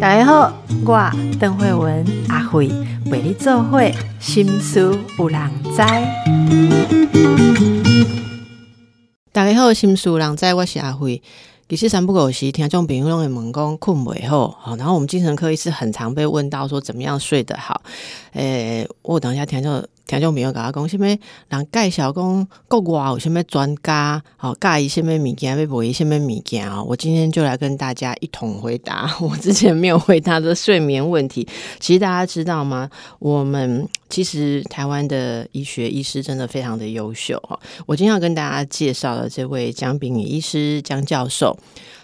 大家好，我邓慧文阿慧为你做会心思有人知。大家好，心思有人知，我是阿慧。其实三不五时，听众朋友拢会问讲困袂好，好，然后我们精神科医师很常被问到说怎么样睡得好。诶、我等一下听众听众朋友甲我讲，什么人介绍讲国外有什么专家，好介意什么物件，要买什么物件啊？我今天就来跟大家一同回答 我之前没有回答的睡眠问题。其实大家知道吗？我们其实台湾的医学医师真的非常的优秀哈。我今天要跟大家介绍的这位江炳宇医师江教授，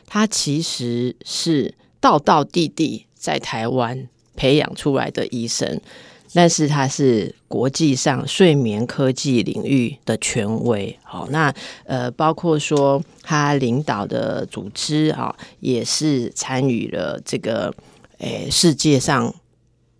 他其实是道道地地在台湾培养出来的医生。但是他是国际上睡眠科技领域的权威，好，那呃，包括说他领导的组织啊，也是参与了这个诶世界上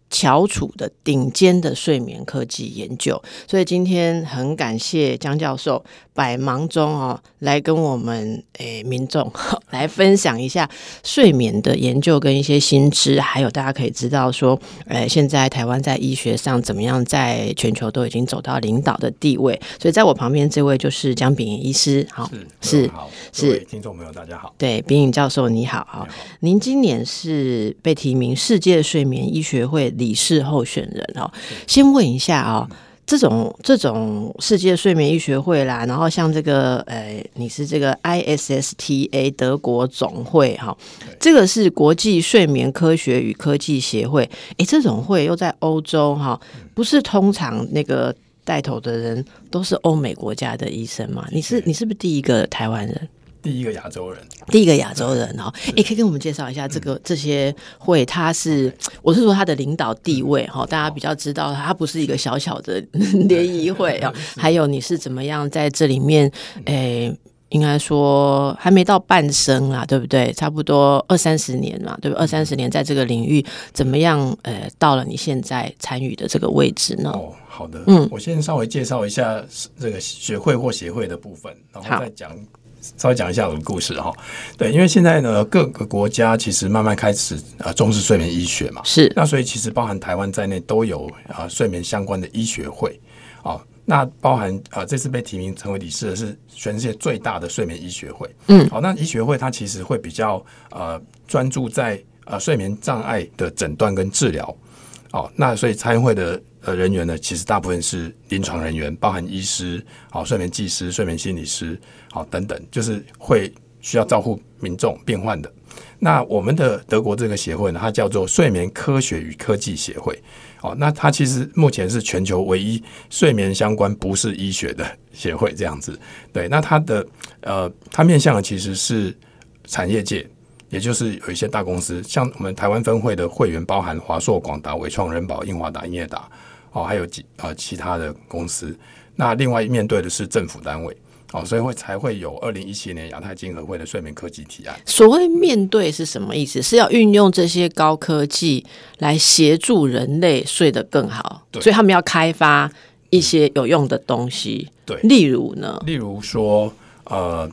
翘楚的顶尖的睡眠科技研究，所以今天很感谢江教授百忙中哦来跟我们诶民众 来分享一下睡眠的研究跟一些新知，还有大家可以知道说，呃，现在台湾在医学上怎么样，在全球都已经走到领导的地位。所以在我旁边这位就是江炳炎医师，好，是好，是各位听众朋友大家好，对，炳颖教授你好，好你，好您今年是被提名世界睡眠医学会理事候选人哦。先问一下哦，这种这种世界睡眠医学会啦，然后像这个呃，你是这个 ISSTA 德国总会哈、这个是国际睡眠科学与科技协会。诶，这种会又在欧洲哈、不是通常那个带头的人都是欧美国家的医生吗？你是你是不是第一个台湾人？第一个亚洲人，第一个亚洲人哦，也可以跟我们介绍一下这个这些会，他是我是说他的领导地位哈，大家比较知道他不是一个小小的联谊会啊，还有你是怎么样在这里面，诶。应该说还没到半生啦，对不对？差不多二三十年嘛，对不对？二三十年在这个领域怎么样？呃，到了你现在参与的这个位置呢？哦，好的，嗯我先稍微介绍一下这个学会或协会的部分，然好后再讲。稍微讲一下我的故事哈，对，因为现在呢，各个国家其实慢慢开始呃重视睡眠医学嘛，是那所以其实包含台湾在内都有啊、睡眠相关的医学会哦。那包含啊、这次被提名成为理事的是全世界最大的睡眠医学会。嗯好、那医学会它其实会比较呃专注在呃睡眠障碍的诊断跟治疗。哦，那所以参会的呃人员呢，其实大部分是临床人员，包含医师、好、睡眠技师、睡眠心理师，好、等等，就是会需要照顾民众病患的。那我们的德国这个协会呢，它叫做睡眠科学与科技协会。哦，那它其实目前是全球唯一睡眠相关不是医学的协会，这样子。对，那它的呃，它面向的其实是产业界，也就是有一些大公司，像我们台湾分会的会员包含华硕、广达、伟创、人保、英华达、英业达，哦，还有几呃其他的公司。那另外面对的是政府单位，哦，所以会才会有二零一七年亚太经合会的睡眠科技提案。所谓面对是什么意思？是要运用这些高科技来协助人类睡得更好，对所以他们要开发一些有用的东西。对例如呢，例如说，呃，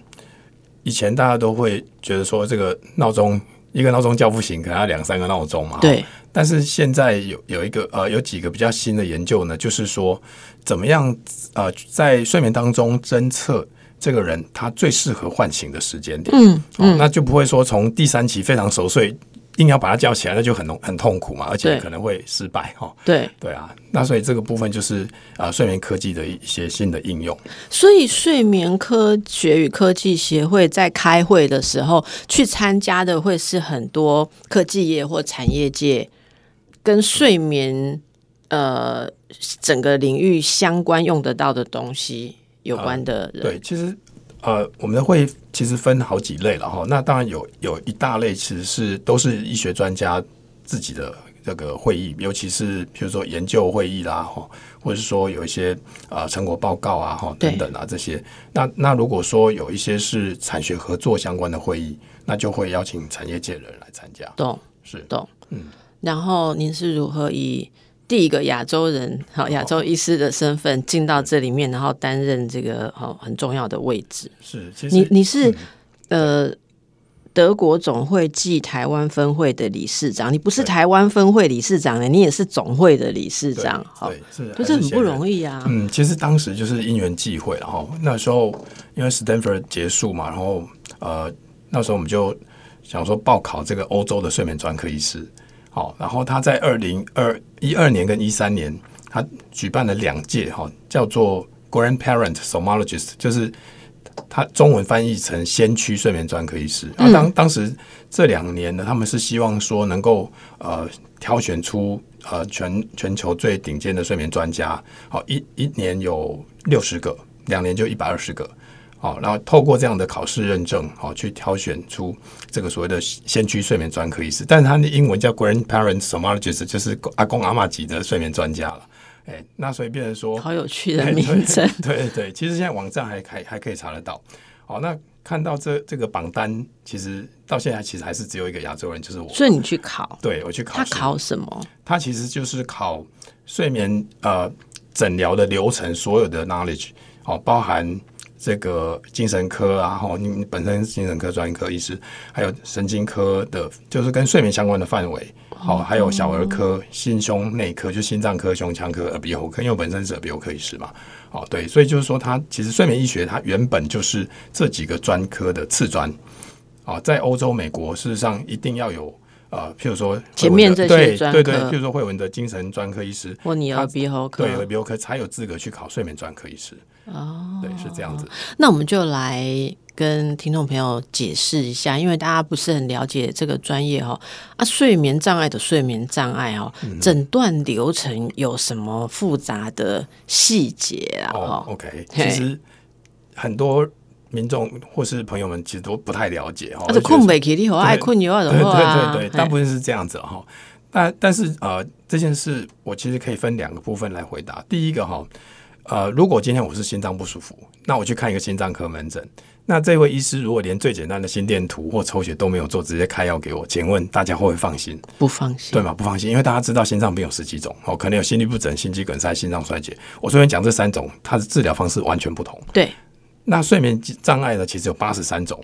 以前大家都会觉得说，这个闹钟一个闹钟叫不醒，可能要两三个闹钟嘛。对，但是现在有有一个呃有几个比较新的研究呢，就是说怎么样呃在睡眠当中侦测这个人他最适合唤醒的时间点，嗯哦，那就不会说从第三期非常熟睡硬要把他叫起来，那就很痛很痛苦嘛，而且可能会失败哈、哦。对，对啊，那所以这个部分就是呃睡眠科技的一些新的应用。所以睡眠科学与科技协会在开会的时候，去参加的会是很多科技业或产业界跟睡眠呃整个领域相关用得到的东西有关的人。对，其实呃，我们的会其实分好几类了哈。那当然有有一大类其实是都是医学专家自己的这个会议，尤其是比如说研究会议啦哈，或者是说有一些呃成果报告啊哈等等啊这些。那那如果说有一些是产学合作相关的会议，那就会邀请产业界的人来参加。懂。是懂，嗯。然后您是如何以第一个亚洲人，好亚洲医师的身份进到这里面，然后担任这个好很重要的位置？是，其实你你是、嗯。呃德国总会暨台湾分会的理事长，你不是台湾分会理事长呢，你也是总会的理事长，好，对，是，就是很不容易啊。嗯，其实当时就是因缘际会，然后那时候因为 Stanford 结束嘛，然后呃，那时候我们就想说报考这个欧洲的睡眠专科医师，好，然后他在二零二一二年跟一三年，他举办了两届，哈，叫做 Grandparent Somologist，就是。他中文翻译成先驱睡眠专科医师。那当当时这两年呢，他们是希望说能够呃挑选出呃全全球最顶尖的睡眠专家。好，一一年有六十个，两年就一百二十个。好，然后透过这样的考试认证，好去挑选出这个所谓的先驱睡眠专科医师。但是他的英文叫 Grandparent Somologist，就是阿公阿妈级的睡眠专家了。哎，那所以变成说，好有趣的名称。对对，其实现在网站还还还可以查得到。好，那看到这这个榜单，其实到现在其实还是只有一个亚洲人，就是我。所以你去考？对，我去考。他考什么？他其实就是考睡眠呃诊疗的流程，所有的 knowledge，好，包含这个精神科啊，吼，你本身是精神科专科医师，还有神经科的，就是跟睡眠相关的范围。好，还有小儿科、心胸内科，就心脏科、胸腔科、耳鼻喉科，因为我本身是耳鼻喉科医师嘛。哦，对，所以就是说，它其实睡眠医学它原本就是这几个专科的次专。哦，在欧洲、美国，事实上一定要有呃，譬如说前面这些专科，对对，譬如说慧文的精神专科医师，或你耳鼻喉科，对耳鼻喉科才有资格去考睡眠专科医师。哦，对，是这样子。那我们就来。跟听众朋友解释一下，因为大家不是很了解这个专业哈啊，睡眠障碍的睡眠障碍哦，诊断流程有什么复杂的细节啊？哦，OK，其实很多民众或是朋友们其实都不太了解哈，困不起，你好爱困有的话啊，对对对，大部分是这样子哈。但但是呃，这件事我其实可以分两个部分来回答。第一个哈，呃，如果今天我是心脏不舒服，那我去看一个心脏科门诊。那这位医师如果连最简单的心电图或抽血都没有做，直接开药给我，请问大家会不会放心？不放心，对吗？不放心，因为大家知道心脏病有十几种，哦，可能有心律不整、心肌梗塞、心脏衰竭。我昨天讲这三种，它的治疗方式完全不同。对，那睡眠障碍呢？其实有八十三种。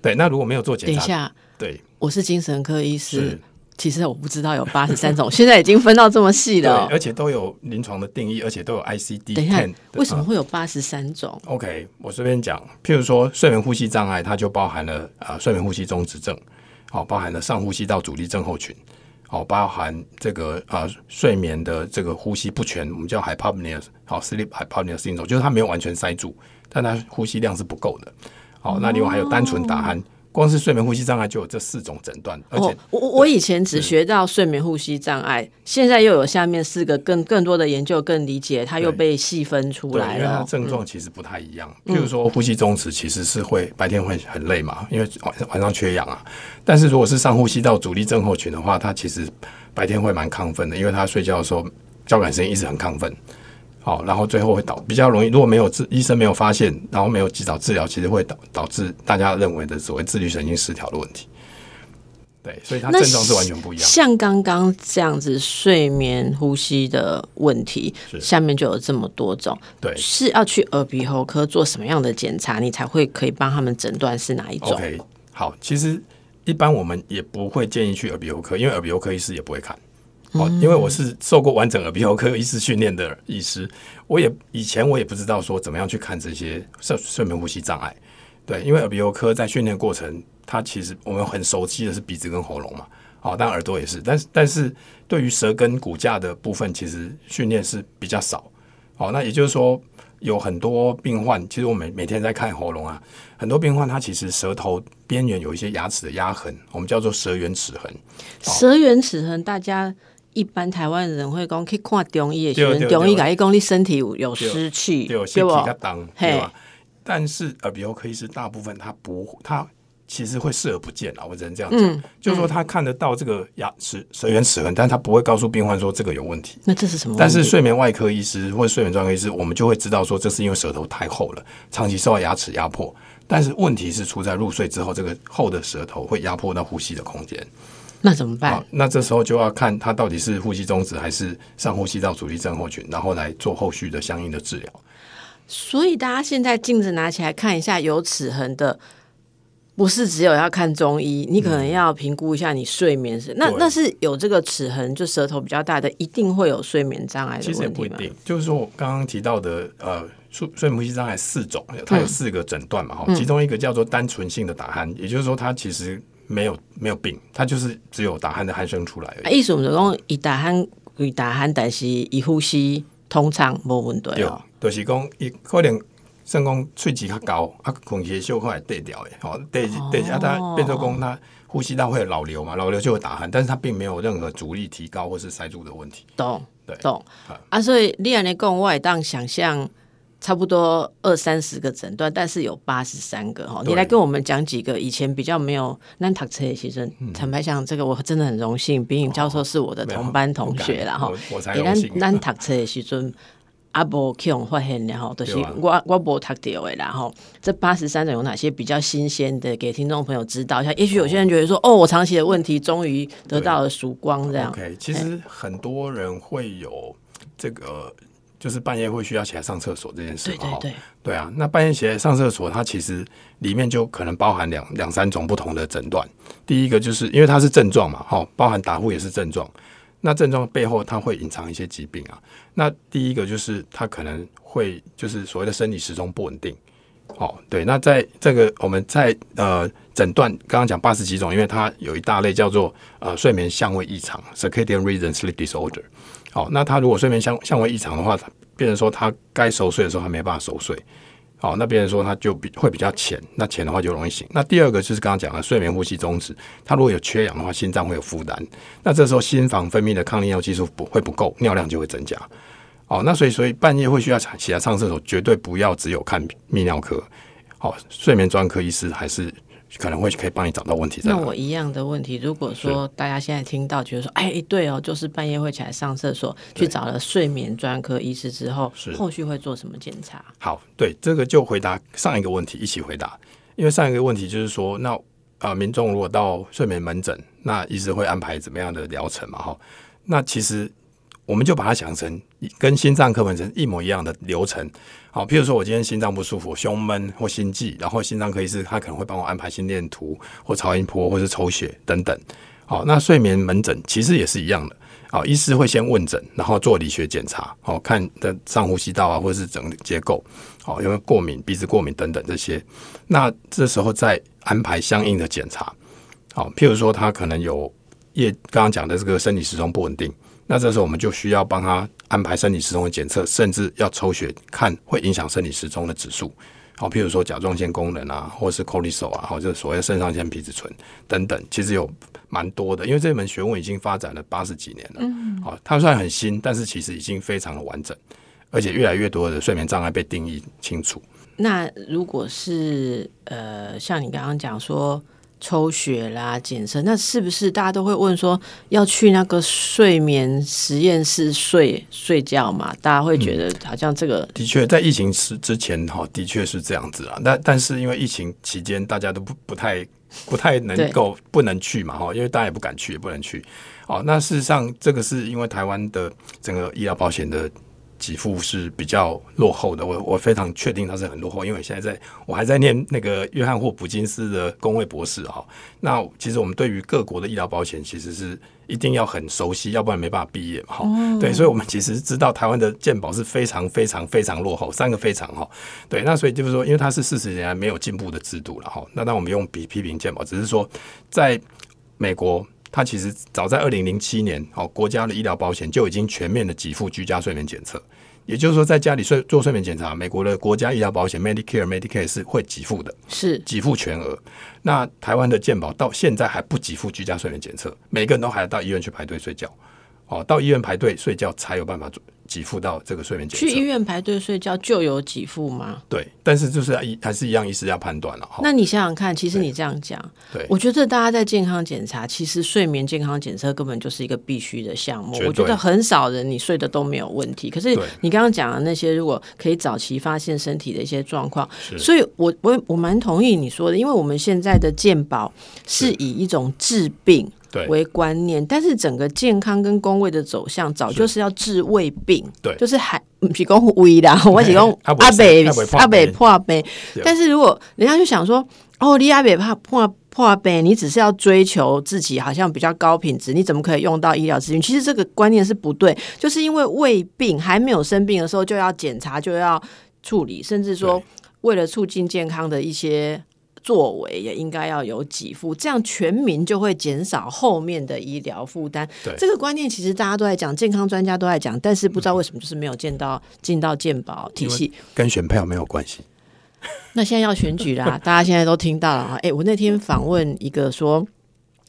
对，那如果没有做检查，等一下，对，我是精神科医师。其实我不知道有八十三种，现在已经分到这么细了，而且都有临床的定义，而且都有 ICD。等一下，为什么会有八十三种？OK，我随便讲，譬如说睡眠呼吸障碍，它就包含了啊睡眠呼吸中止症，好，包含了上呼吸道阻力症候群，好，包含这个啊睡眠的这个呼吸不全，我们叫 hypopnea，好，sleep hypopnea syndrome，就是它没有完全塞住，但他呼吸量是不够的。好，那另外还有单纯打鼾。光是睡眠呼吸障碍就有这四种诊断，而且我我以前只学到睡眠呼吸障碍，现在又有下面四个更更多的研究更理解，它又被细分出来了。因为它症状其实不太一样，譬如说呼吸中止其实是会白天会很累嘛，因为晚晚上缺氧啊。但是如果是上呼吸道阻力症候群的话，它其实白天会蛮亢奋的，因为他睡觉的时候交感神经一直很亢奋。好，然后最后会导比较容易，如果没有治医生没有发现，然后没有及早治疗，其实会导导致大家认为的所谓自律神经失调的问题。对，所以它症状是完全不一样。像刚刚这样子睡眠呼吸的问题，下面就有这么多种。对，是要去耳鼻喉科做什么样的检查，你才会可以帮他们诊断是哪一种？OK，好，其实一般我们也不会建议去耳鼻喉科，因为耳鼻喉科医师也不会看。哦，因为我是受过完整耳鼻喉科医师训练的医师，我也以前我也不知道说怎么样去看这些睡睡眠呼吸障碍。对，因为耳鼻喉科在训练过程，它其实我们很熟悉的是鼻子跟喉咙嘛，哦，但耳朵也是，但是但是对于舌根骨架的部分，其实训练是比较少。哦，那也就是说，有很多病患，其实我每每天在看喉咙啊，很多病患他其实舌头边缘有一些牙齿的压痕，我们叫做舌缘齿痕。舌缘齿痕，大家。一般台湾人会讲去看中医的时候，中医讲，伊讲你身体有湿气，对不？对吧？但是耳鼻喉科医师大部分他不，他其实会视而不见啊。我只能这样讲，就是说他看得到这个牙齿舌缘齿痕，但他不会告诉病患说这个有问题。那这是什么？但是睡眠外科医师或者睡眠专科医师，我们就会知道说，这是因为舌头太厚了，长期受到牙齿压迫。但是问题是出在入睡之后，这个厚的舌头会压迫到呼吸的空间。那怎么办？那这时候就要看他到底是呼吸中止还是上呼吸道阻力症候群，然后来做后续的相应的治疗。所以大家现在镜子拿起来看一下，有齿痕的不是只有要看中医，你可能要评估一下你睡眠是那那是有这个齿痕，就舌头比较大的，一定会有睡眠障碍的其实也？不一定，就是说我刚刚提到的呃，睡睡眠呼吸障碍四种，它有四个诊断嘛哈、其中一个叫做单纯性的打鼾，也就是说它其实没有没有病，他就是只有打鼾的鼾声出来而啊，已。意思就讲，伊打鼾，伊打鼾，但是伊呼吸通畅无问题对哦。，就是讲伊可能。算讲喙齿较高，啊，空气小块对掉的，哦，对对，啊，他变成讲他呼吸道会有老流嘛，老流就会打鼾，但是他并没有任何阻力提高或是塞住的问题。懂对懂好啊，所以你安尼讲，我也当想象差不多二三十个诊断，但是有八十三个哈。你对来跟我们讲几个以前比较没有咱读册的其实嗯坦白讲，这个我真的很荣幸，比颖教授是我的同班同学啦哈我。我才诶咱荣幸。咱读册的时阵。阿伯去用发现然后就是我我无读到的啦吼。这八十三种有哪些比较新鲜的，给听众朋友知道一下？也许有些人觉得说，哦，我长期的问题终于得到了曙光，这样。OK，其实很多人会有这个，就是半夜会需要起来上厕所这件事嘛。哈对对对，对啊，那半夜起来上厕所，它其实里面就可能包含两两三种不同的诊断。第一个就是因为它是症状嘛，哈，包含打呼也是症状。那症状背后它会隐藏一些疾病啊。那第一个就是它可能会就是所谓的生理时钟不稳定。哦，对，那在这个我们在呃诊断刚刚讲八十几种，因为它有一大类叫做呃睡眠相位异常 （circadian rhythm sleep disorder）。好、那他如果睡眠相相位异常的话，他变成说他该熟睡的时候他没办法熟睡。好、那别人说他就比会比较浅，那浅的话就容易醒。那第二个就是刚刚讲的睡眠呼吸中止，他如果有缺氧的话，心脏会有负担，那这时候心房分泌的抗利尿激素不会不够，尿量就会增加。哦，那所以所以半夜会需要起来上厕所，绝对不要只有看泌尿科，好、睡眠专科医师还是可能会可以帮你找到问题。那我一样的问题，如果说大家现在听到觉得说，哎，对哦，就是半夜会起来上厕所，去找了睡眠专科医师之后是，后续会做什么检查？好，对这个就回答上一个问题一起回答，因为上一个问题就是说，那呃，民众如果到睡眠门诊，那医师会安排怎么样的疗程嘛？哈，那其实我们就把它想成跟心脏科门诊一模一样的流程。好，譬如说我今天心脏不舒服，胸闷或心悸，然后心脏科医师他可能会帮我安排心电图或超音波或是抽血等等。好，那睡眠门诊其实也是一样的。好，医师会先问诊，然后做理学检查，好看的上呼吸道啊，或者是整结构，好有没有过敏、鼻子过敏等等这些。那这时候再安排相应的检查。好，譬如说他可能有夜刚刚讲的这个生理时钟不稳定，那这时候我们就需要帮他安排生理时钟的检测，甚至要抽血看会影响生理时钟的指数。好，譬如说甲状腺功能啊，或是 cortisol 啊，或者所谓的肾上腺皮质醇等等，其实有蛮多的，因为这门学问已经发展了八十几年了。嗯，好，它虽然很新，但是其实已经非常的完整，而且越来越多的睡眠障碍被定义清楚。那如果是呃，像你刚刚讲说抽血啦、检测，那是不是大家都会问说要去那个睡眠实验室睡睡觉嘛？大家会觉得好像这个的确，在疫情之之前，哈，的确是这样子啊。但但是因为疫情期间，大家都不不太不太能够不能去嘛，哈，因为大家也不敢去，也不能去。哦，那事实上，这个是因为台湾的整个医疗保险的给付是比较落后的。我我非常确定它是很落后，因为我现在在我还在念那个约翰霍普金斯的工位博士哈。那其实我们对于各国的医疗保险其实是一定要很熟悉，要不然没办法毕业嘛。哈、对，所以我们其实知道台湾的健保是非常非常非常落后，三个非常哈。对，那所以就是说，因为它是四十年来没有进步的制度了哈。那当我们用比批评健保，只是说在美国。它其实早在二零零七年，哦，国家的医疗保险就已经全面的给付居家睡眠检测，也就是说，在家里睡做睡眠检查，美国的国家医疗保险 Medicare、Medicare 是会给付的，是给付全额。那台湾的健保到现在还不给付居家睡眠检测，每个人都还要到医院去排队睡觉，哦，到医院排队睡觉才有办法做给付到这个睡眠检测。去医院排队睡觉就有给付吗？对，但是就是一还是一样，医师要判断了哈。那你想想看，其实你这样讲，对我觉得大家在健康检查，其实睡眠健康检测根本就是一个必须的项目我觉得很少人你睡的都没有问题，可是你刚刚讲的那些，如果可以早期发现身体的一些状况，所以我我我蛮同意你说的，因为我们现在的健保是以一种治病。对为观念，但是整个健康跟工位的走向，早就是要治胃病，对就是还不是讲胃啦，我是讲 啊不阿北阿北破杯。但是如果人家就想说，哦，你阿北怕破破病，你只是要追求自己好像比较高品质，你怎么可以用到医疗资源？其实这个观念是不对，就是因为胃病还没有生病的时候就要检查，就要处理，甚至说对为了促进健康的一些。作为也应该要有给付，这样全民就会减少后面的医疗负担。对这个观念，其实大家都在讲，健康专家都在讲，但是不知道为什么就是没有见到进到健保体系。跟选票没有关系。那现在要选举啦，大家现在都听到了啊。哎、我那天访问一个说，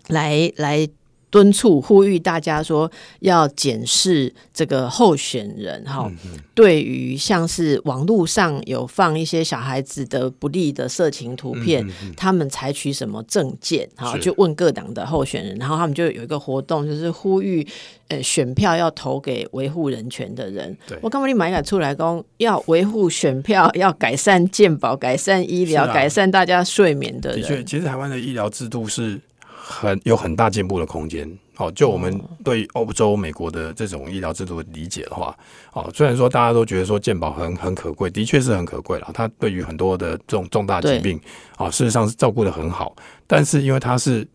来来敦促呼吁大家说要检视这个候选人哈，对于像是网络上有放一些小孩子的不利的色情图片，他们采取什么证件？哈，就问各党的候选人，然后他们就有一个活动，就是呼吁呃选票要投给维护人权的人。我刚刚你买个出来讲，要维护选票，要改善健保、改善医疗、改善大家睡眠的的确，人。其实台湾的医疗制度是很有很大进步的空间。哦，就我们对欧洲、美国的这种医疗制度的理解的话，哦，虽然说大家都觉得说健保很很可贵，的确是很可贵了。它对于很多的这种重大疾病，啊、事实上是照顾的很好。但是因为它是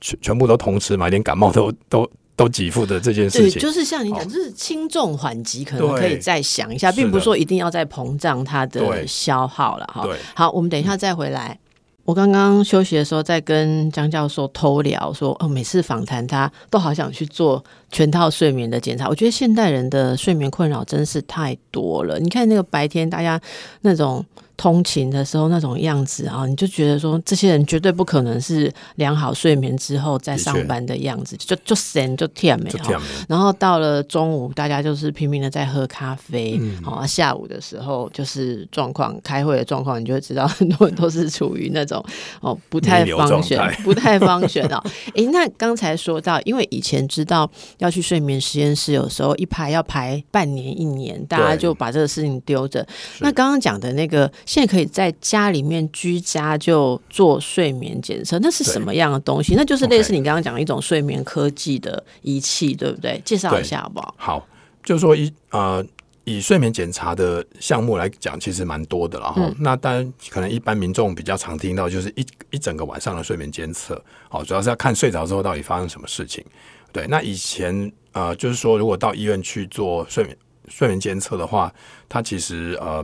全全部都同时嘛，连感冒都都都给付的这件事对，情，就是像你讲，哦就是轻重缓急，可能可以再想一下，并不是说一定要再膨胀它的消耗了哈。好，我们等一下再回来。我刚刚休息的时候，在跟江教授偷聊说，哦，每次访谈他都好想去做全套睡眠的检查。我觉得现代人的睡眠困扰真是太多了。你看那个白天大家那种通勤的时候那种样子啊，你就觉得说，这些人绝对不可能是良好睡眠之后再上班的样子，就就神就甜美哈。就这样的。然后到了中午，大家就是拼命的在喝咖啡。嗯好、啊，下午的时候就是状况，开会的状况，你就会知道很多人都是处于那种哦不太方选，不太方选哦。诶，那刚才说到，因为以前知道要去睡眠实验室，有时候一排要排半年一年，大家就把这个事情丢着。那刚刚讲的那个，现在可以在家里面居家就做睡眠检测，那是什么样的东西？那就是类似你刚刚讲的一种睡眠科技的仪器，对不对？介绍一下好不好？好，就是说以呃以睡眠检查的项目来讲，其实蛮多的了哈。嗯那当然，可能一般民众比较常听到就是一一整个晚上的睡眠监测，好，主要是要看睡着之后到底发生什么事情。对，那以前呃，就是说如果到医院去做睡眠睡眠监测的话，它其实呃，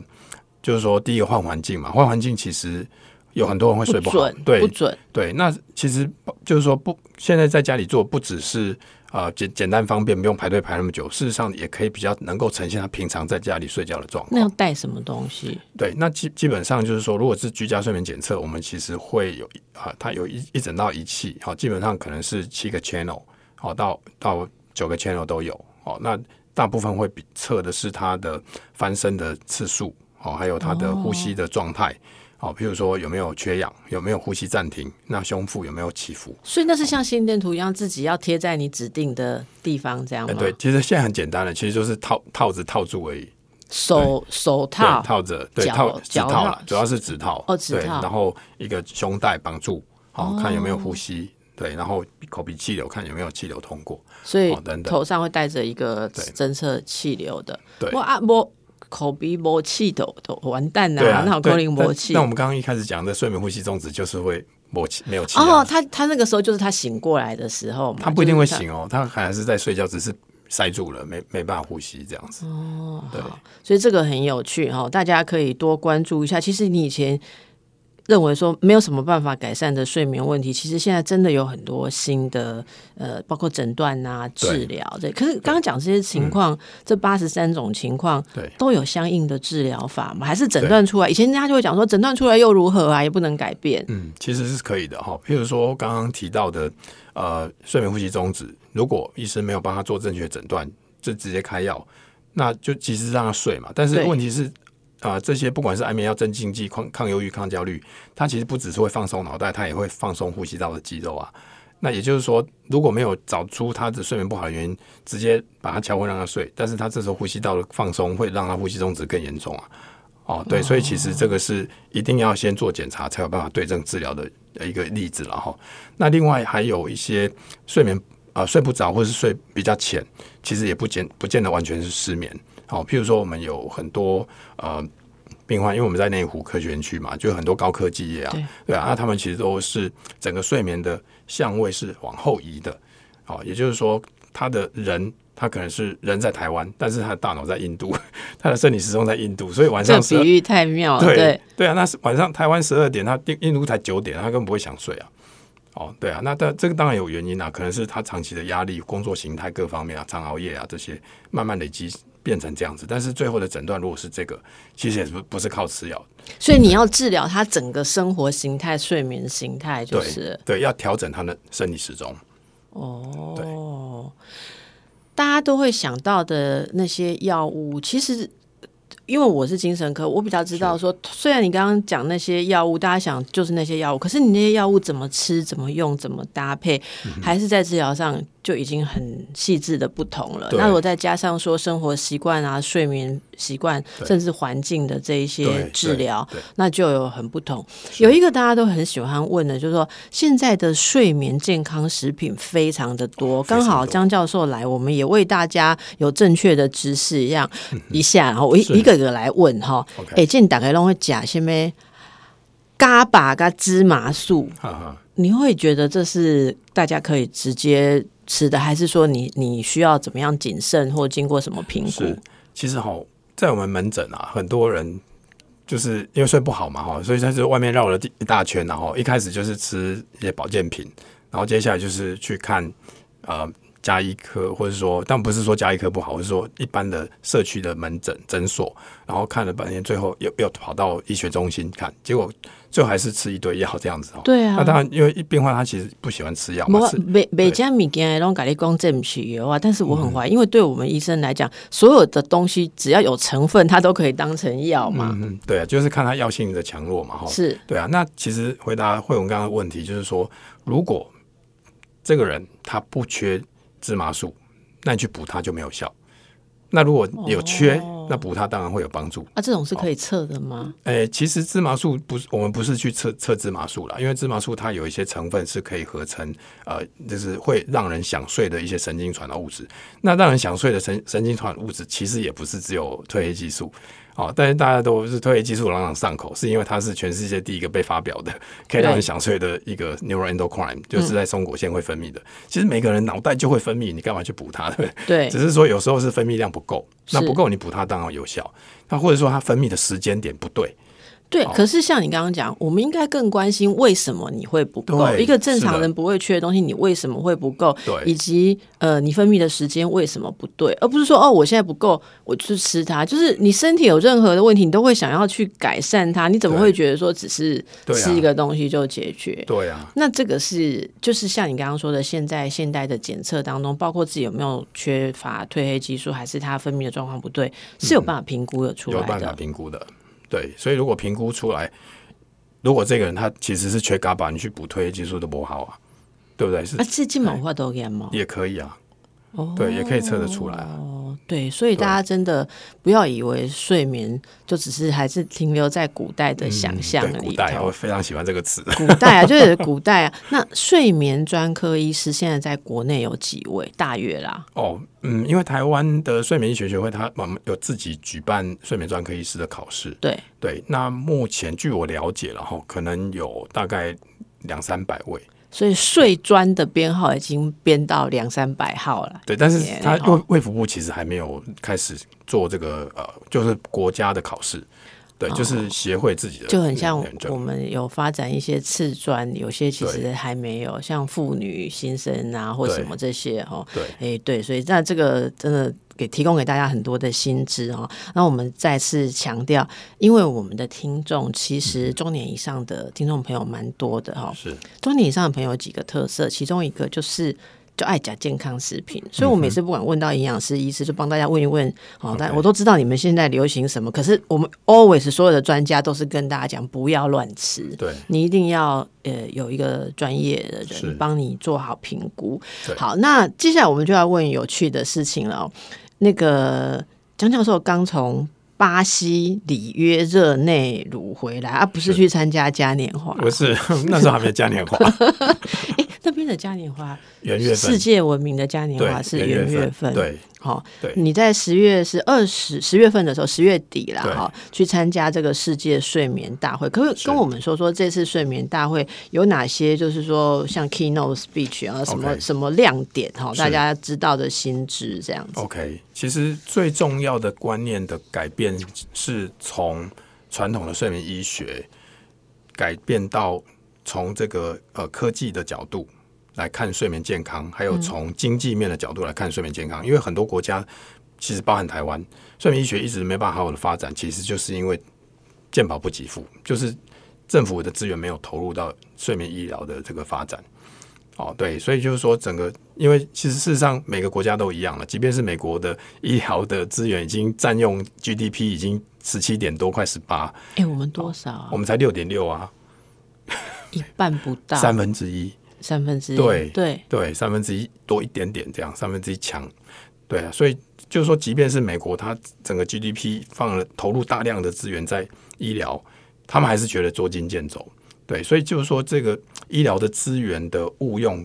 就是说第一个换环境嘛，换环境其实有很多人会睡不好，准，对不准。对，那其实就是说不，现在在家里做不只是呃简简单方便，不用排队排那么久，事实上也可以比较能够呈现他平常在家里睡觉的状况那要况。带什么东西？对，那基基本上就是说，如果是居家睡眠检测，我们其实会有啊、它有一一整套仪器，好、基本上可能是七个 channel，好、到到九个 channel 都有，哦，那大部分会比测的是它的翻身的次数，哦，还有他的呼吸的状态。哦，譬如说有没有缺氧，有没有呼吸暂停，那胸腹有没有起伏？所以那是像心电图一样，自己要贴在你指定的地方，这样哎、吗？对，其实现在很简单的，其实就是套套子套住而已，手手，套，套着，对，脚套套了，主要是指套，哦指套然后一个胸带绑住，好、哦看有没有呼吸，对，然后口鼻气流看有没有气流通过，所以哦等等头上会带着一个对侦测气流的。对我啊，我口鼻磨气都，都完蛋呐、对啊，那好可能对没气那。我们刚刚一开始讲的睡眠呼吸中止就是会磨气，没有气、啊，哦，他他那个时候就是他醒过来的时候嘛，他不一定会醒哦，他还是在睡觉，只是塞住了，没没办法呼吸这样子。哦，对，所以这个很有趣哈、大家可以多关注一下。其实你以前认为说没有什么办法改善的睡眠问题，其实现在真的有很多新的呃，包括诊断啊、治疗这。可是刚刚讲这些情况，这八十三种情况对都有相应的治疗法吗？还是诊断出来？以前人家就会讲说，诊断出来又如何啊，也不能改变。嗯，其实是可以的哈。譬如说刚刚提到的，呃，睡眠呼吸中止，如果医生没有帮他做正确诊断，就直接开药，那就其实让他睡嘛。但是对问题是，啊、这些不管是安眠药、镇静剂、抗抗忧郁、抗焦虑，它其实不只是会放松脑袋，它也会放松呼吸道的肌肉啊。那也就是说，如果没有找出他的睡眠不好的原因，直接把他敲昏让他睡，但是他这时候呼吸道的放松会让他呼吸中止更严重啊。哦，对，所以其实这个是一定要先做检查，才有办法对症治疗的一个例子了哈。那另外还有一些睡眠啊、睡不着或是睡比较浅，其实也不见不见得完全是失眠。好、譬如说我们有很多呃病患，因为我们在内湖科学园区嘛，就很多高科技业啊，对。对啊，那他们其实都是整个睡眠的相位是往后移的，好，也就是说，他的人他可能是人在台湾，但是他的大脑在印度，他的生理时钟在印度，所以晚上12个比喻太妙了，对对，对啊，那是晚上台湾十二点，他印印度才九点，他根本不会想睡啊。哦，对啊，那但这个当然有原因啊，可能是他长期的压力、工作形态各方面啊，常熬夜啊这些，慢慢累积变成这样子。但是最后的诊断如果是这个，其实也不不是靠吃药，所以你要治疗他整个生活形态、睡眠形态，就对是对，要调整他的生理时钟。哦。大家都会想到的那些药物，其实因为我是精神科，我比较知道说，虽然你刚刚讲那些药物，大家想就是那些药物，可是你那些药物怎么吃、怎么用、怎么搭配，嗯还是在治疗上就已经很细致的不同了。那如果再加上说生活习惯啊、睡眠习惯，甚至环境的这一些治疗那就有很不同。有一个大家都很喜欢问的，就是说现在的睡眠健康食品非常的多，刚好张教授来，我们也为大家有正确的知识一样。一下，然后我一是。一个一个来问哈。哎，这大概都会讲什么？嘎巴嘎芝麻素，你会觉得这是大家可以直接吃的，还是说你你需要怎么样谨慎，或经过什么评估是？其实哈，在我们门诊啊，很多人就是因为睡不好嘛哈，所以他就外面绕了一大圈，然后一开始就是吃一些保健品，然后接下来就是去看呃加医科，或者说，但不是说加医科不好，我是说一般的社区的门诊诊所，然后看了半天，最后又又跑到医学中心看，结果最后还是吃一堆药这样子哦。对啊那当然，因为病患他其实不喜欢吃药嘛，每每家物件拢甲你讲这不是药啊，但是我很怀疑，因为对我们医生来讲，所有的东西只要有成分，它都可以当成药嘛。嗯嗯，对啊，就是看它药性的强弱嘛哈。是对啊，那其实回答慧文刚刚的问题，就是说，如果这个人他不缺芝麻素，那你去补它就没有效。那如果有缺，哦那补它当然会有帮助。啊，这种是可以测的吗？诶、其实芝麻素不是我们不是去测测芝麻素啦，因为芝麻素它有一些成分是可以合成，呃，就是会让人想睡的一些神经传导物质。那让人想睡的神神经传导物质，其实也不是只有褪黑激素。哦，但是大家都是褪黑激素朗朗上口，是因为它是全世界第一个被发表的 可以让人想睡的一个 neuroendocrine，就是在松果腺会分泌的。其实每个人脑袋就会分泌，你干嘛去补它？对 不对？对只，是说有时候是分泌量不够，那不够你补它当然有效。那或者说它分泌的时间点不对，对。可是像你刚刚讲，我们应该更关心为什么你会不够。一个正常人不会缺的东西，你为什么会不够？对以及呃，你分泌的时间为什么不对？而不是说哦，我现在不够，我去吃它。就是你身体有任何的问题，你都会想要去改善它。你怎么会觉得说只是吃一个东西就解决？对啊，那这个是就是像你刚刚说的，现在现代的检测当中，包括自己有没有缺乏褪黑激素，还是它分泌的状况不对，是有办法评估的出来有办法的。评估的。对，所以如果评估出来，如果这个人他其实是缺伽巴，你去补褪黑激素都不好啊，对不对？是啊，这金毛话都给吗？也可以啊，对，也可以测得出来啊。哦，对，所以大家真的不要以为睡眠就只是还是停留在古代的想象里古代头我。非常喜欢这个词。古代啊，就是古代啊。那睡眠专科医师现在在国内有几位？大约啦，哦，嗯，因为台湾的睡眠医学学会，它我们有自己举办睡眠专科医师的考试。对，对，那目前据我了解了哈，可能有大概两三百位。所以税专的编号已经编到两三百号了。对，但是也他哦卫卫福部其实还没有开始做这个呃，就是国家的考试，对，就是协会自己的哦就很像我们有发展一些次专，有些其实对还没有，像妇女新生啊或什么这些哈。对哎，对，所以那这个真的给提供给大家很多的新知哈。那我们再次强调，因为我们的听众其嗯实中年以上的听众朋友蛮多的哈。是中年以上的朋友有几个特色，其中一个就是。就爱讲健康食品，所以我每次不管问到营养师、医师，就帮大家问一问哦。但 OK 我都知道你们现在流行什么，可是我们 always 所有的专家都是跟大家讲不要乱吃，对你一定要呃有一个专业的人帮你做好评估对。好，那接下来我们就要问有趣的事情了哦。那个蒋教授刚从巴西里约热内卢回来，而、不是是去参加嘉年华。不是 那时候还没嘉年华？这边的嘉年华，元月份。世界闻名的嘉年华是元月份，对。好，对。你在十月是二十十月份的时候，十月底啦，哈，去参加这个世界睡眠大会，可不可以跟我们说说这次睡眠大会有哪些，就是说像 keynote speech 啊，什么什么亮点哈，大家知道的新知这样子。OK，其实最重要的观念的改变是从传统的睡眠医学改变到从这个呃科技的角度来看睡眠健康，还有从经济面的角度来看睡眠健康。因为很多国家，其实包含台湾，睡眠医学一直没办法好好的发展，其实就是因为健保不给付，就是政府的资源没有投入到睡眠医疗的这个发展。哦，对，所以就是说，整个因为其实事实上每个国家都一样了，即便是美国的 医疗的资源已经占用 GDP 已经十七点多，快十八，哎、我们多少啊？我们才六点六啊，一半不到，三分之一，三分之一。对对，对，三分之一多一点点这样，三分之一强，对啊，所以就是说，即便是美国，它整个 GDP 放了投入大量的资源在医疗，他们还是觉得捉襟见肘，对，所以就是说，这个医疗的资源的误用，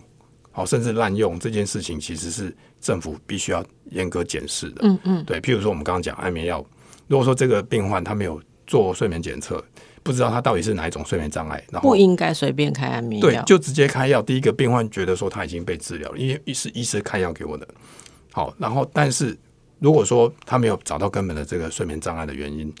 好，甚至滥用这件事情，其实是政府必须要严格检视的，嗯嗯，对，譬如说我们刚刚讲安眠药，如果说这个病患他没有做睡眠检测，不知道他到底是哪一种睡眠障碍，然后不应该随便开安眠药，。对就直接开药。第一个病患觉得说他已经被治疗了，因为是医师开药给我的。好，然后但是如果说他没有找到根本的这个睡眠障碍的原因，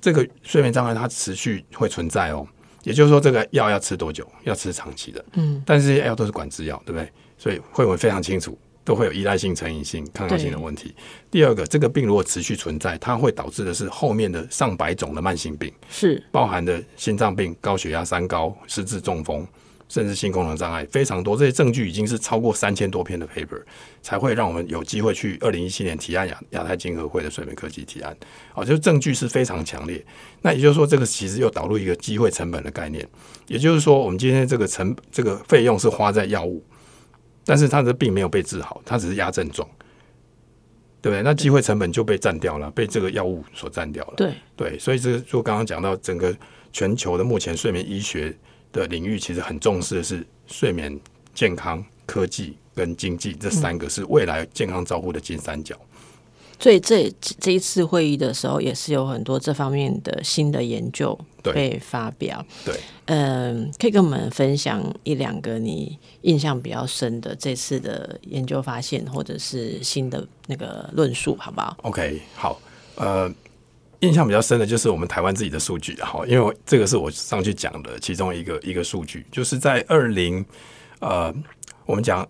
这个睡眠障碍它持续会存在哦。也就是说，这个药要吃多久？要吃长期的。嗯，但是这些药都是管制药，对不对？所以慧文非常清楚，都会有依赖性、成瘾性、抗药性的问题。第二个，这个病如果持续存在，它会导致的是后面的上百种的慢性病。是包含的心脏病、高血压、三高、失智、中风，甚至性功能障碍非常多。这些证据已经是超过三千多篇的 paper，才会让我们有机会去二零一七年提案亚亚太经合会的睡眠科技提案。哦，就是证据是非常强烈。那也就是说，这个其实又导入一个机会成本的概念。也就是说，我们今天这个成这个费用是花在药物，但是他的病没有被治好，他只是压症状，对不对？那机会成本就被占掉了，被这个药物所占掉了。对，对，所以这个就刚刚讲到，整个全球的目前睡眠医学的领域，其实很重视的是睡眠健康、科技跟经济这三个是未来健康照护的金三角。所以这这一次会议的时候，也是有很多这方面的新的研究被发表。对，嗯，可以跟我们分享一两个你印象比较深的这次的研究发现，或者是新的那个论述，好不好？OK，好，呃，印象比较深的就是我们台湾自己的数据，好，因为我这个是我上去讲的其中一个一个数据，就是在二零呃，我们讲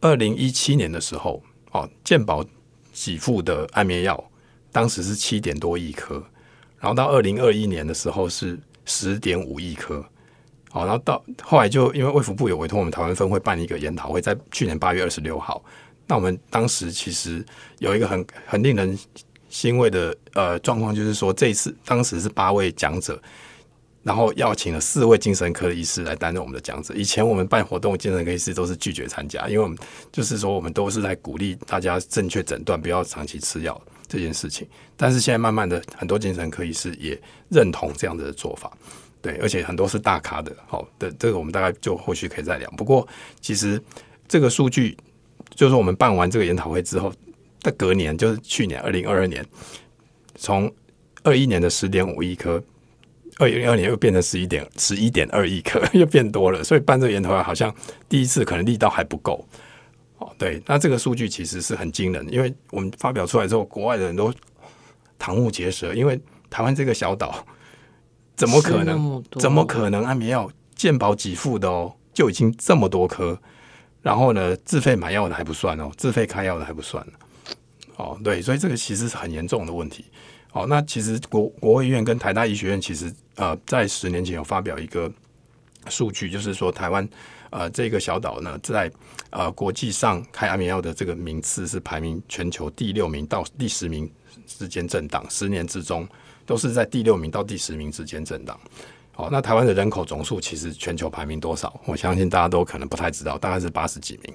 二零一七年的时候，哦，健保给付的安眠药当时是七点多亿颗，然后到二零二一年的时候是十点五亿颗。好，然后到后来就因为卫福部有委托我们台湾分会办一个研讨会，在去年八月二十六号。那我们当时其实有一个很很令人欣慰的呃状况，就是说这次当时是八位讲者，然后邀请了四位精神科医师来担任我们的讲者。以前我们办活动，精神科医师都是拒绝参加，因为我们就是说我们都是在鼓励大家正确诊断，不要长期吃药这件事情。但是现在慢慢的，很多精神科医师也认同这样子的做法。对，而且很多是大咖的，好的，这个我们大概就后续可以再聊。不过，其实这个数据，就是我们办完这个研讨会之后，在隔年，就是去年二零二二年，从二一年的十点五亿颗，二零二年又变成十一点十一点二亿颗，又变多了。所以办这个研讨会好像第一次可能力道还不够。哦，对，那这个数据其实是很惊人，因为我们发表出来之后，国外的人都瞠目结舌，因为台湾这个小岛。怎么可能？么怎么可能安眠药健保给付的哦，就已经这么多颗，然后呢，自费买药的还不算哦，自费开药的还不算哦，对，所以这个其实是很严重的问题。好，那其实国国卫院跟台大医学院其实呃，在十年前有发表一个数据，就是说台湾呃这个小岛呢，在呃国际上开安眠药的这个名次是排名全球第六名到第十名之间震荡，十年之中。都是在第六名到第十名之间震荡。好，那台湾的人口总数其实全球排名多少？我相信大家都可能不太知道，大概是八十几名。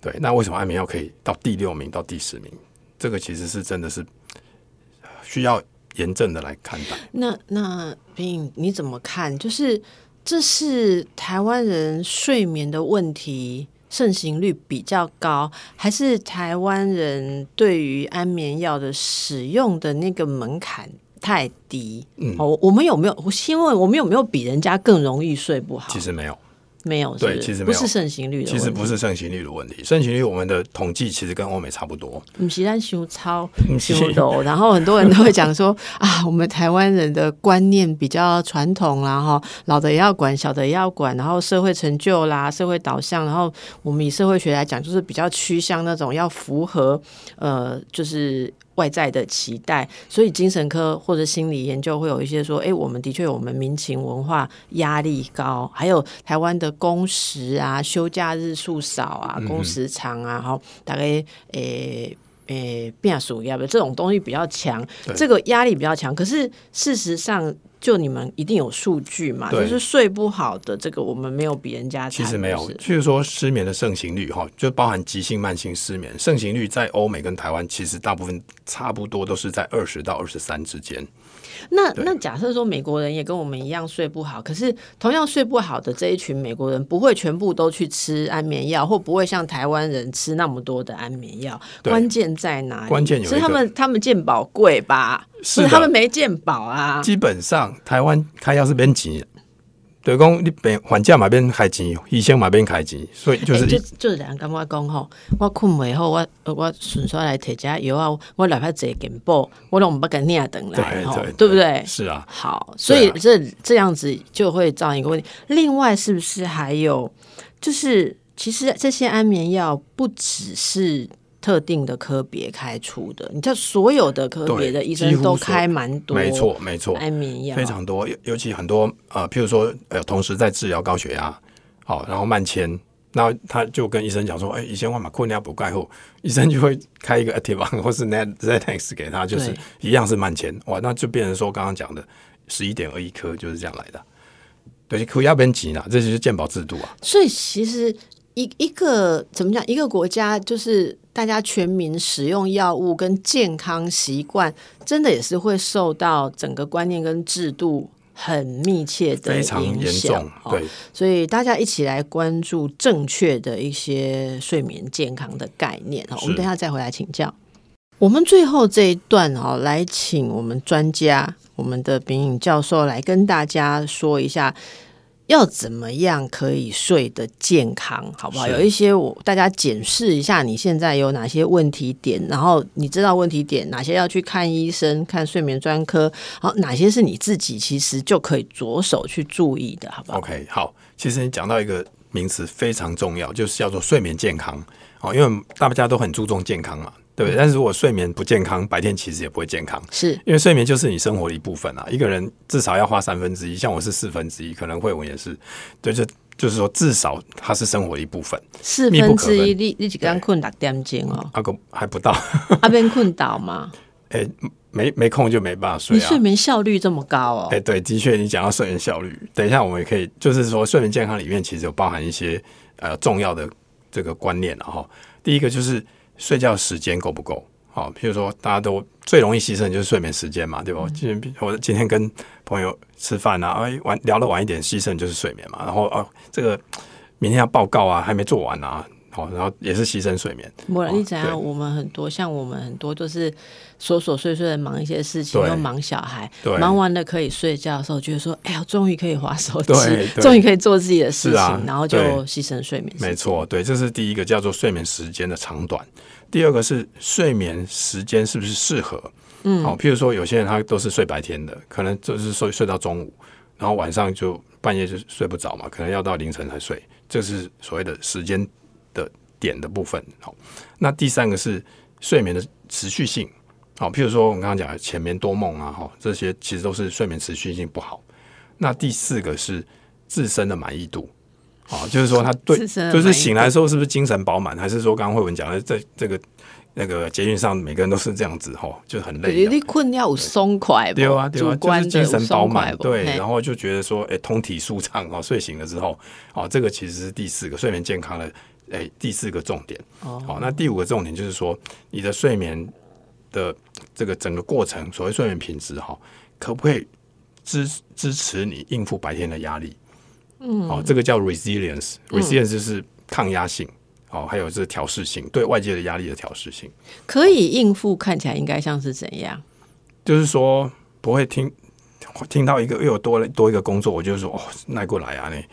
对，那为什么安眠药可以到第六名到第十名？这个其实是真的是需要严正的来看待。那那冰，你怎么看？就是这是台湾人睡眠的问题盛行率比较高，还是台湾人对于安眠药的使用的那个门槛太低？嗯哦，我们有没有？我先问我们有没有比人家更容易睡不好？其实没有，没有对其实不是盛行率的问题，其实不是盛行率的问题，盛行率我们的统计其实跟欧美差不多。不是咱修超修柔，然后很多人都会讲说 啊，我们台湾人的观念比较传统啦，哈，老的也要管，小的也要管，然后社会成就啦，社会导向，然后我们以社会学来讲，就是比较趋向那种要符合呃，就是。外在的期待，所以精神科或者心理研究会有一些说，哎，我们的确有我们民情文化压力高，还有台湾的工时啊、休假日数少啊、工时长啊，哈、大概诶。诶，变数要不这种东西比较强，这个压力比较强。可是事实上，就你们一定有数据嘛，就是睡不好的这个，我们没有比人家其实没有是，譬如说失眠的盛行率哈，就包含急性、慢性失眠，盛行率在欧美跟台湾其实大部分差不多都是在二十到二十三之间。那那假设说美国人也跟我们一样睡不好，可是同样睡不好的这一群美国人，不会全部都去吃安眠药，或不会像台湾人吃那么多的安眠药。对关键在哪里？关键有是他们他们健保贵吧？是他们没健保啊。基本上台湾开药是免钱的，对讲你变还价嘛变开钱，医生嘛变开钱，所以就是欸、一就就是人跟我讲吼，我困袂好，我我顺续来摕只药啊，我哪怕坐健保，我都唔不跟念等来吼，对对对不对？是啊，好，所以这这样子就会造成一个问题。另外，是不是还有就是，其实这些安眠药不只是特定的科别开出的，你知道所有的科别的医生都开蛮多，没错没错，安眠药非常多，尤尤其很多呃，譬如说呃，同时在治疗高血压，好，然后慢迁。那他就跟医生讲说：“哎、以前，我把困压补钙后，医生就会开一个 Activon 或是 Net Zetex 给他，就是一样是慢迁哇，那就变成说刚刚讲的十一点二一颗就是这样来的。对，可压边急呢，这就是健保制度啊。所以其实一一个怎么讲，一个国家就是大家全民使用药物跟健康习惯，真的也是会受到整个观念跟制度。很密切的非常严重，哦对，所以大家一起来关注正确的一些睡眠健康的概念我们等一下再回来请教。我们最后这一段哦，来请我们专家，我们的秉颖教授来跟大家说一下，要怎么样可以睡得健康，好不好？有一些我大家检视一下，你现在有哪些问题点，然后你知道问题点哪些要去看医生、看睡眠专科，然后哪些是你自己其实就可以着手去注意的，好不好？OK，好，其实你讲到一个名词非常重要，就是叫做睡眠健康哦，因为大家都很注重健康嘛，对不对？但是如果睡眠不健康，白天其实也不会健康，是因为睡眠就是你生活的一部分啊。一个人至少要花三分之一，像我是四分之一，可能慧文也是，对，就就是说至少它是生活的一部分。四分分之一，你你一刚困六点钟哦，阿、啊、个还不到，阿边困倒吗？哎、没没空就没办法睡啊你睡。眠效率这么高哦哎、？对，的确，你讲到睡眠效率，等一下我们也可以，就是说睡眠健康里面其实有包含一些呃重要的这个观念了哈。第一个就是睡觉时间够不够，好，譬如说大家都最容易牺牲就是睡眠时间嘛，对吧？今天我今天跟朋友吃饭啊，哎晚聊得晚一点，牺牲就是睡眠嘛。然后啊，这个明天要报告啊，还没做完啊，好，然后也是牺牲睡眠。不然你怎样？我们很多像我们很多都是琐琐碎碎的忙一些事情，又忙小孩，忙完了可以睡觉的时候，觉得说，哎呀，终于可以划手机 终于可以做自己的事情，啊然后就对牺牲睡眠。没错，对，这是第一个叫做睡眠时间的长短。第二个是睡眠时间是不是适合？嗯，好，譬如说有些人他都是睡白天的，可能就是睡睡到中午，然后晚上就半夜就睡不着嘛，可能要到凌晨才睡，这是所谓的时间的点的部分。好，那第三个是睡眠的持续性。好，譬如说我们刚刚讲的浅眠多梦啊，哈，这些其实都是睡眠持续性不好。那第四个是自身的满意度。啊，就是说他对就是醒来的时候是不是精神饱满，还是说刚刚慧文讲的这这个那个捷运上每个人都是这样子哈，就很累的。你你困要有松快不，对啊，对啊，就是精神饱满，对，然后就觉得说，哎，通体舒畅哦，睡醒了之后，哦，这个其实是第四个睡眠健康的，哎，第四个重点。哦好，那第五个重点就是说，你的睡眠的这个整个过程，所谓睡眠品质哈，可不可以支支持你应付白天的压力？嗯，哦，这个叫 resilience，resilience 就是抗压性，哦，还有是调试性，对外界的压力的调试性，可以应付，看起来应该像是怎样？就是说不会听听到一个又有多了多一个工作，我就说哦，耐过来啊，你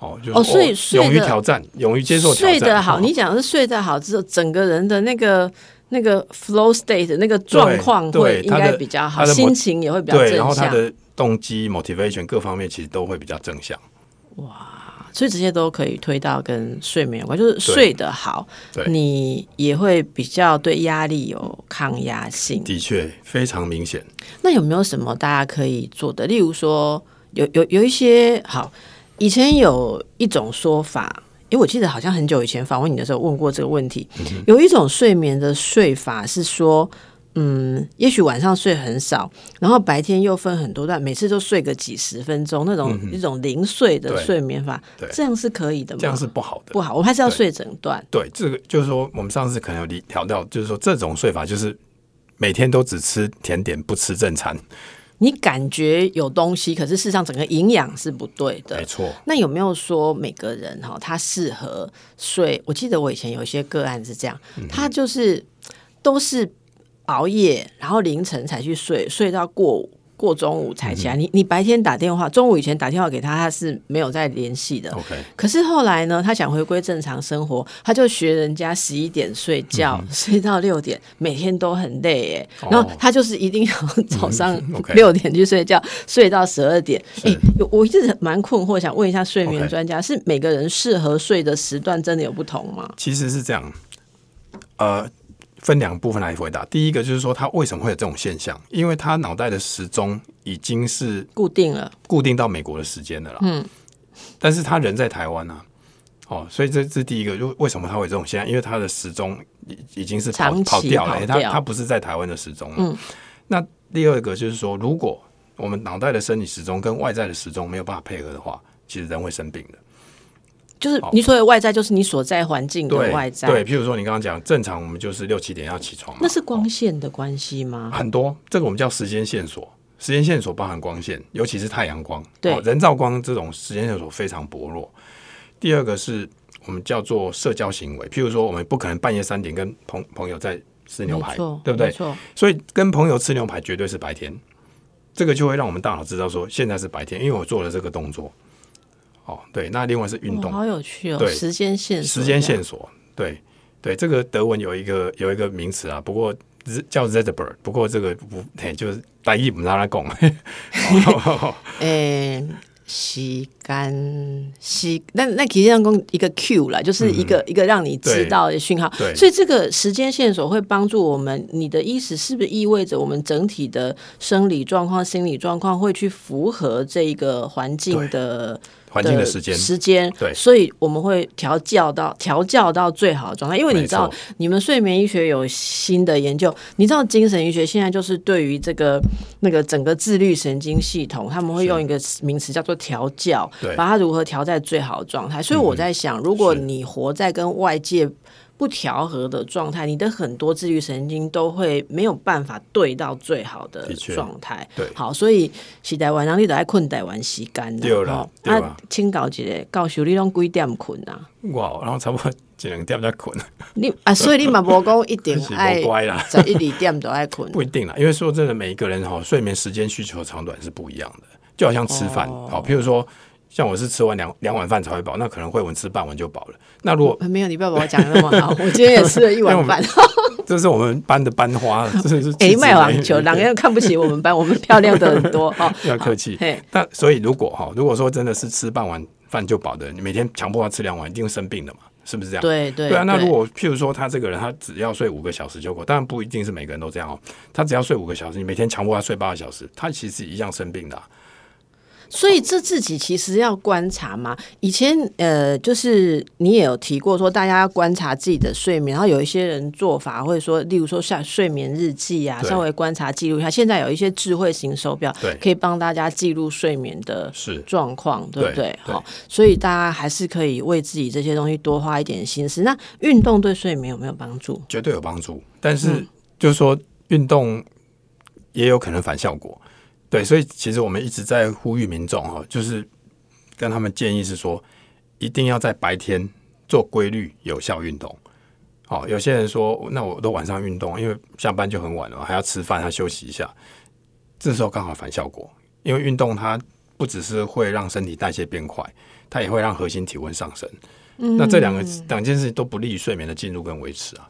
哦，就哦，所以勇于挑战，勇于接受挑战。睡得好，你讲的是睡得好之后，整个人的那个那个 flow state 那个状况会应该比较好，心情也会比较正向。然后他的动机 motivation 各方面其实都会比较正向。哇。所以这些都可以推到跟睡眠有关，就是睡得好，你也会比较对压力有抗压性。的确，非常明显。那有没有什么大家可以做的？例如说，有有有一些好，以前有一种说法，因为我记得好像很久以前访问你的时候问过这个问题，有一种睡眠的睡法是说。嗯，也许晚上睡很少，然后白天又分很多段，每次都睡个几十分钟，那种一种零碎的睡眠法，这样是可以的吗？这样是不好的，不好，我们还是要睡整段。对，这个就是说，我们上次可能有调到，就是说这种睡法就是每天都只吃甜点，不吃正餐。你感觉有东西，可是事实上整个营养是不对的。没错。那有没有说每个人哈，他适合睡？我记得我以前有一些个案是这样，他就是都是。熬夜，然后凌晨才去睡，睡到过过中午才起来。你你白天打电话，中午以前打电话给他，他是没有再联系的。OK。可是后来呢，他想回归正常生活，他就学人家十一点睡觉，睡到六点，每天都很累哎。然后他就是一定要早上六点去睡觉，睡到十二点。哎，我一直蛮困惑，想问一下睡眠专家，是每个人适合睡的时段真的有不同吗？其实是这样，呃。分两部分来回答。第一个就是说，他为什么会有这种现象？因为他脑袋的时钟已经是固定了，固定到美国的时间的了。嗯，但是他人在台湾呢，哦，所以这这是第一个，就为什么他会这种现象？因为他的时钟已已经是跑跑掉了，他他不是在台湾的时钟了。嗯，那第二个就是说，如果我们脑袋的生理时钟跟外在的时钟没有办法配合的话，其实人会生病的。就是你所谓外在，就是你所在环境的外在。对，譬如说你刚刚讲，正常我们就是六七点要起床。那是光线的关系吗？很多，这个我们叫时间线索。时间线索包含光线，尤其是太阳光。对，人造光这种时间线索非常薄弱。第二个是我们叫做社交行为，譬如说我们不可能半夜三点跟朋朋友在吃牛排，对不对？错。所以跟朋友吃牛排绝对是白天，这个就会让我们大脑知道说现在是白天，因为我做了这个动作。哦，对，那另外是运动，好有趣哦。对，时间线时间线索，对对，这个德文有一个有一个名词啊，不过叫 Zedberg，不过这个不，就是大意不让他讲。诶。吸干吸，那那其实像讲一个 Q 了，就是一个一个让你知道的讯号。所以这个时间线索会帮助我们。你的意思是不是意味着我们整体的生理状况、心理状况会去符合这个环境的？环境的时间，时间对，所以我们会调教到调教到最好的状态。因为你知道，你们睡眠医学有新的研究，你知道精神医学现在就是对于这个那个整个自律神经系统，他们会用一个名词叫做调教，把它如何调在最好的状态。所以我在想，如果你活在跟外界。不调和的状态，你的很多自律神经都会没有办法对到最好的状态。对，好，所以洗台湾，然后你都爱困台湾洗干的。对了，啊，请搞一个，教授你拢几点困啊？哇，然后差不多一两点才困。你啊，所以你嘛无讲一定 爱乖啦，在一二点都爱困。不一定啦，因为说真的，每一个人哈睡眠时间需求长短是不一样的，就好像吃饭，好，譬如说。像我是吃完两两碗饭才会饱，那可能会我吃半碗就饱了。那如果没有，你不要把我讲的那么好。我今天也吃了一碗饭。这是我们班的班花，这是哎卖网球，两个人看不起我们班，我们漂亮的很多哈。要客气。那所以如果哈，如果说真的是吃半碗饭就饱的，你每天强迫他吃两碗，一定会生病的嘛？是不是这样？对对对啊。那如果譬如说他这个人，他只要睡五个小时就够，当然不一定是每个人都这样哦。他只要睡五个小时，你每天强迫他睡八个小时，他其实一样生病的。所以这自己其实要观察嘛。以前呃，就是你也有提过说，大家要观察自己的睡眠。然后有一些人做法会说，例如说像睡眠日记啊，稍微观察记录一下。现在有一些智慧型手表，可以帮大家记录睡眠的状况，对不对？好，所以大家还是可以为自己这些东西多花一点心思。那运动对睡眠有没有帮助？绝对有帮助，但是就是说运动也有可能反效果。对，所以其实我们一直在呼吁民众哈，就是跟他们建议是说，一定要在白天做规律有效运动。好，有些人说，那我都晚上运动，因为下班就很晚了，还要吃饭，还要休息一下。这时候刚好反效果，因为运动它不只是会让身体代谢变快，它也会让核心体温上升。嗯那这两个两件事都不利于睡眠的进入跟维持啊。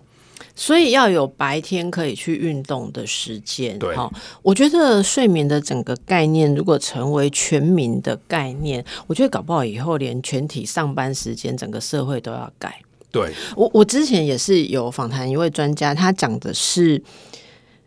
所以要有白天可以去运动的时间。对，好，我觉得睡眠的整个概念如果成为全民的概念，我觉得搞不好以后连全体上班时间，整个社会都要改。对我，我之前也是有访谈一位专家，他讲的是，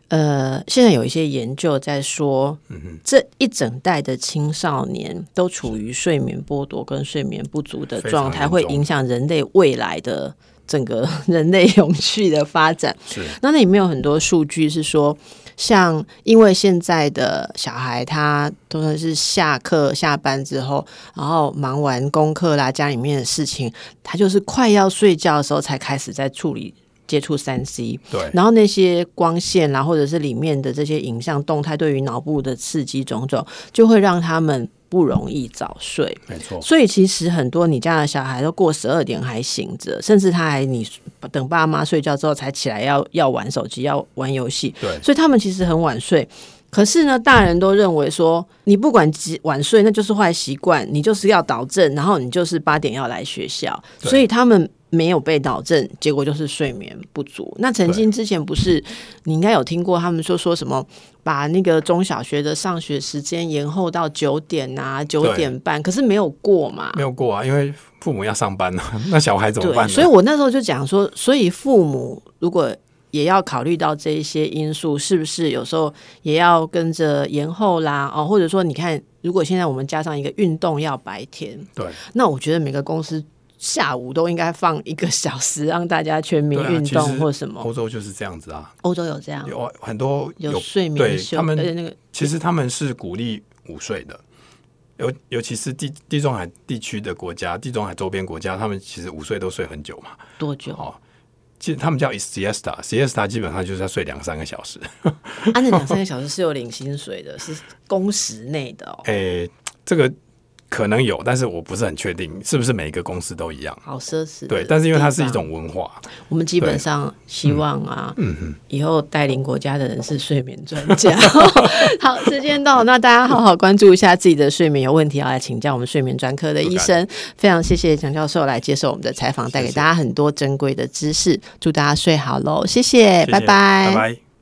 呃，现在有一些研究在说，这一整代的青少年都处于睡眠剥夺跟睡眠不足的状态，会影响人类未来的整个 人类永续的发展。是，那那里面有很多数据是说。像，因为现在的小孩他都是下课下班之后，然后忙完功课啦，家里面的事情，他就是快要睡觉的时候才开始在处理接触三 C。对，然后那些光线啦，或者是里面的这些影像动态，对于脑部的刺激种种，就会让他们。不容易早睡，没错。所以其实很多你家的小孩都过十二点还醒着，甚至他还你等爸妈睡觉之后才起来要要玩手机要玩游戏。对，所以他们其实很晚睡。可是呢，大人都认为说，你不管几晚睡，那就是坏习惯，你就是要导正，然后你就是八点要来学校，所以他们。没有被导正，结果就是睡眠不足。那曾经之前不是你应该有听过他们说说什么，把那个中小学的上学时间延后到九点啊九点半，可是没有过嘛？没有过啊，因为父母要上班呢，那小孩怎么办？所以我那时候就讲说，所以父母如果也要考虑到这一些因素，是不是有时候也要跟着延后啦？哦，或者说你看，如果现在我们加上一个运动要白天，对，那我觉得每个公司。下午都应该放一个小时，让大家全民运动或什么。欧洲就是这样子啊，欧洲有这样，有很多有睡眠休，他们那个其实他们是鼓励午睡的，尤尤其是地地中海地区的国家，地中海周边国家，他们其实午睡都睡很久嘛。多久？哦，其实他们叫 siesta，siesta 基本上就是要睡两三个小时。啊，那两三个小时是有领薪水的，是工时内的哦。诶，这个。可能有，但是我不是很确定是不是每一个公司都一样。好奢侈，对，但是因为它是一种文化，我们基本上希望啊，嗯嗯，以后带领国家的人是睡眠专家。好，时间到，那大家好好关注一下自己的睡眠，有问题要来请教我们睡眠专科的医生。非常谢谢蒋教授来接受我们的采访，带给大家很多珍贵的知识。祝大家睡好喽，谢谢，拜拜，拜拜。